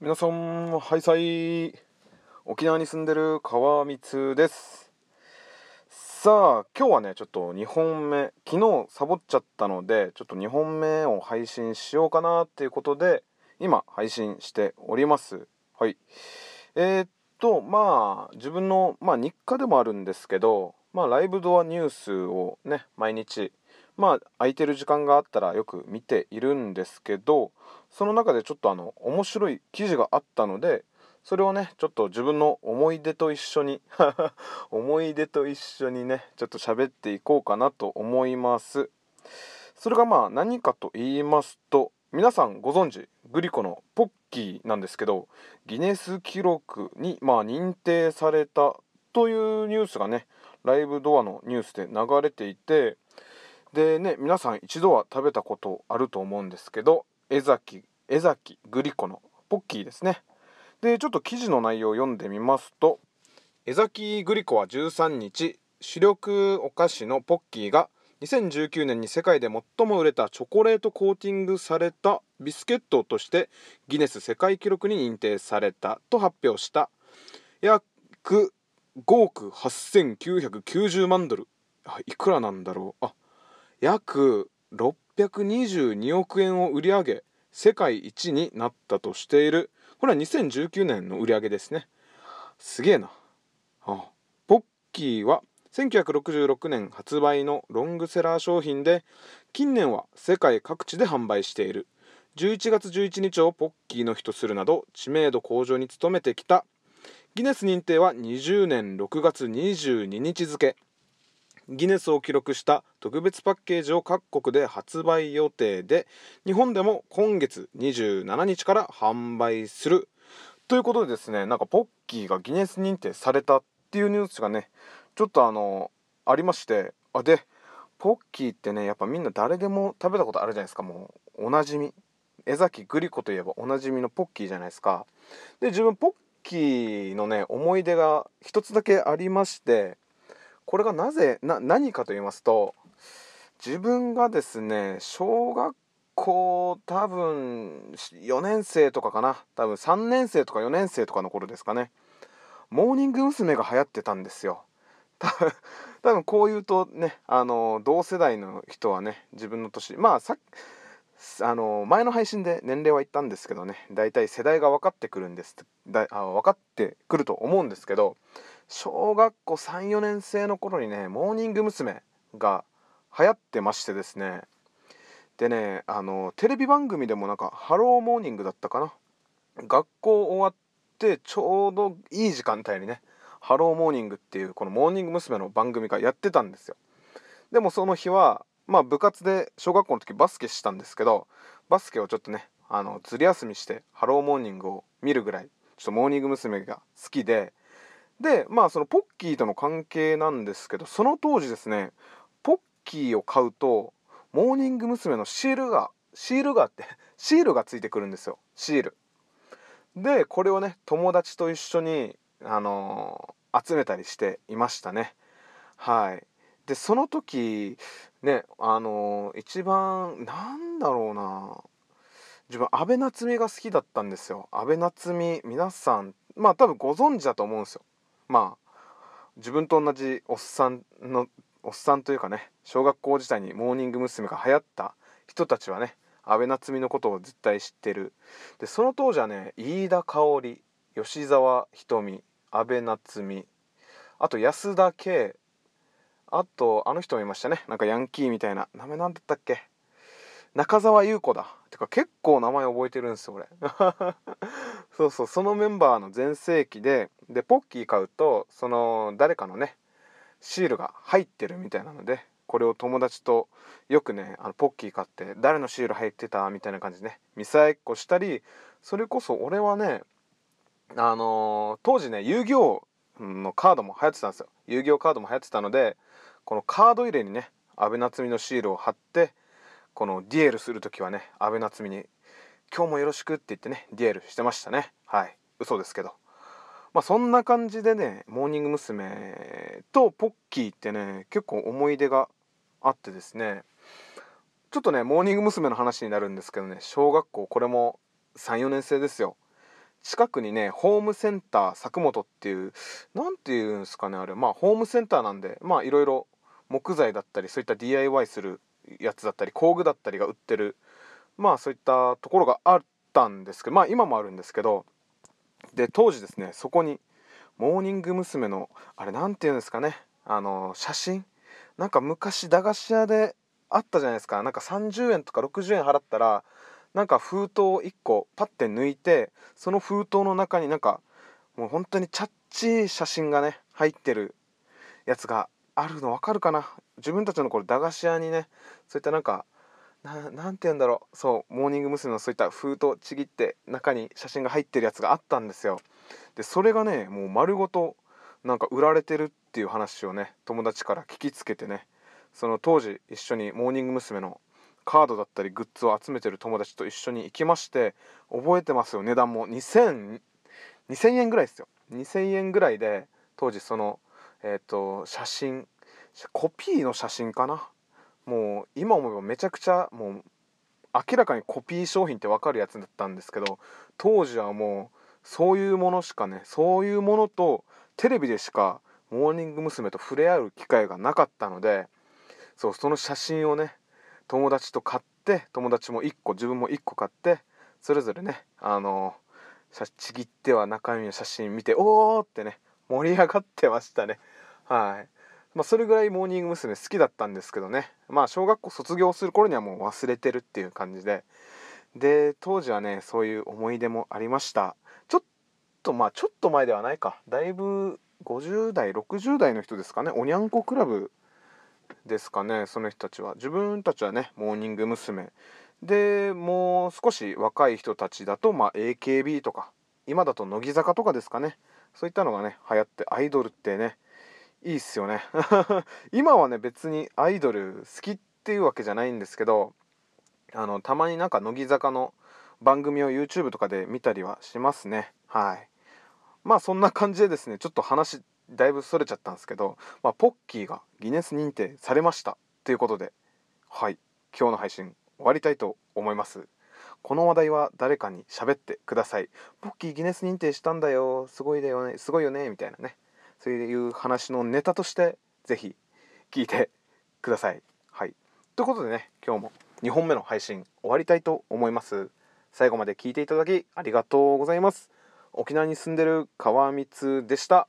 皆さんハイサイ沖縄に住んでる川光です。さあ今日はねちょっと2本目。昨日サボっちゃったのでちょっと2本目を配信しようかなっていうことで今配信しております。はい。えー、っとまあ自分の、まあ、日課でもあるんですけどまあライブドアニュースをね毎日まあ空いてる時間があったらよく見ているんですけどその中でちょっとあの面白い記事があったのでそれをねちょっと自分の思い出と一緒に 思い出と一緒にねちょっと喋っていこうかなと思います。それがまあ何かと言いますと皆さんご存知グリコのポッキーなんですけどギネス記録にまあ認定されたというニュースがねライブドアのニュースで流れていてでね皆さん一度は食べたことあると思うんですけど江崎江崎グリコのポッキーですね。でちょっと記事の内容を読んでみますと江崎グリコは13日主力お菓子のポッキーが2019年に世界で最も売れたチョコレートコーティングされたビスケットとしてギネス世界記録に認定されたと発表した。約5億8990万ドル。いくらなんだろう。あ約622億円を売り上げ世界一になったとしている。これは2019年の売り上げですね。すげえな。あポッキーは1966年発売のロングセラー商品で近年は世界各地で販売している。11月11日をポッキーの日とするなど知名度向上に努めてきた。ギネス認定は20年6月22日付。ギネスを記録した特別パッケージを各国で発売予定で日本でも今月27日から販売する。ということでですねなんかポッキーがギネス認定されたっていうニュースがねちょっとあのありまして。あでポッキーってねやっぱみんな誰でも食べたことあるじゃないですか。もうおなじみ。江崎グリコといえばおなじみのポッキーじゃないですか。で自分ポッキーのね思い出が一つだけありまして。これがなぜな何かと言いますと自分がですね小学校多分4年生とかかな多分3年生とか4年生とかの頃ですかねモーニング娘。が流行ってたんですよ 多分多分こう言うとねあの同世代の人はね自分の年まあさあの前の配信で年齢は言ったんですけどね大体世代が分かってくるんですだあ分かってくると思うんですけど小学校34年生の頃にねモーニング娘。が流行ってましてですねでねあのテレビ番組でもなんか「ハローモーニング」だったかな学校終わってちょうどいい時間帯にね「ハローモーニング」っていうこのモーニング娘。の番組がやってたんですよでもその日はまあ部活で小学校の時バスケしたんですけどバスケをちょっとねあのずる休みして「ハローモーニング」を見るぐらいちょっとモーニング娘。が好きででまあそのポッキーとの関係なんですけどその当時ですねポッキーを買うとモーニング娘。のシールがシールがあって シールがついてくるんですよ。シール。でこれをね友達と一緒にあのー、集めたりしていましたね。はい。でその時ねあのー、一番なんだろうな自分安倍夏実が好きだったんですよ。安倍夏実皆さんまあ多分ご存知だと思うんですよ。まあ自分と同じおっさんのおっさんというかね小学校時代にモーニング娘。が流行った人たちはね安倍夏実のことを絶対知ってる。でその当時はね飯田香織吉沢瞳安倍夏実あと安田圭あとあの人もいましたね。なんかヤンキーみたいな。名前なんだったっけ？中澤優子だ。てか結構名前覚えてるんですよ俺。そうそうそのメンバーの全盛期ででポッキー買うとその誰かのねシールが入ってるみたいなのでこれを友達とよくねあのポッキー買って誰のシール入ってたみたいな感じでね見さえっこしたりそれこそ俺はねあのー、当時ね遊戯王のカードも流行ってたんですよ。遊戯王カードも流行ってたのでこのカード入れにね安倍夏実のシールを貼ってこのデュエルする時はね安倍夏実に「今日もよろしく」って言ってねデュエルしてましたねはい嘘ですけどまあそんな感じでねモーニング娘。とポッキーってね結構思い出があってですねちょっとねモーニング娘。の話になるんですけどね小学校これも34年生ですよ近くにねホームセンター作本っていう何て言うんですかねあれまあホームセンターなんでまあいろいろ木材だったりそういった DIY するやつだったり工具だったりが売ってるまあそういったところがあったんですけどまあ今もあるんですけどで当時ですねそこにモーニング娘。のあれ何て言うんですかねあの写真なんか昔駄菓子屋であったじゃないですかなんか30円とか60円払ったらなんか封筒を1個パッて抜いてその封筒の中になんかもう本当にチャッチい写真がね入ってるやつがあるの分かるかな？自分たちの頃駄菓子屋にねそういったなんか何て言うんだろう。そうモーニング娘。のそういった封筒ちぎって中に写真が入ってるやつがあったんですよ。でそれがねもう丸ごとなんか売られてるっていう話をね友達から聞きつけてね。その当時一緒にモーニング娘。のカードだったりグッズを集めてる友達と一緒に行きまして覚えてますよ。値段も2000 2000円ぐらいですよ。2000円ぐらいで当時そのえっ、ー、と写真コピーの写真かな？もう今思えばめちゃくちゃもう明らかにコピー商品って分かるやつだったんですけど当時はもうそういうものしかねそういうものとテレビでしかモーニング娘。と触れ合う機会がなかったのでそうその写真をね友達と買って友達も1個自分も1個買ってそれぞれねあのちぎっては中身の写真見ておーってね盛り上がってましたね。はい。まあそれぐらいモーニング娘。好きだったんですけどね。まあ小学校卒業する頃にはもう忘れてるっていう感じで。で当時はねそういう思い出もありました。ちょっとまあちょっと前ではないか。だいぶ50代60代の人ですかね。おにゃんこクラブですかねその人たちは。自分たちはねモーニング娘。でもう少し若い人たちだと、まあ、AKB とか今だと乃木坂とかですかね。そういったのがね流行ってアイドルってねいいっすよね。今はね別にアイドル好きっていうわけじゃないんですけどあのたまになんか乃木坂の番組を YouTube とかで見たりはしますね。はい。まあそんな感じでですねちょっと話だいぶそれちゃったんですけど、まあ、ポッキーがギネス認定されましたということではい。今日の配信終わりたいと思います。この話題は誰かに喋ってください。ポッキーギネス認定したんだよ。すごいだよね。すごいよね。みたいなね。そういう話のネタとして是非聞いてください。はい。ということでね今日も2本目の配信終わりたいと思います。最後まで聞いていただきありがとうございます。沖縄に住んでる川光でした。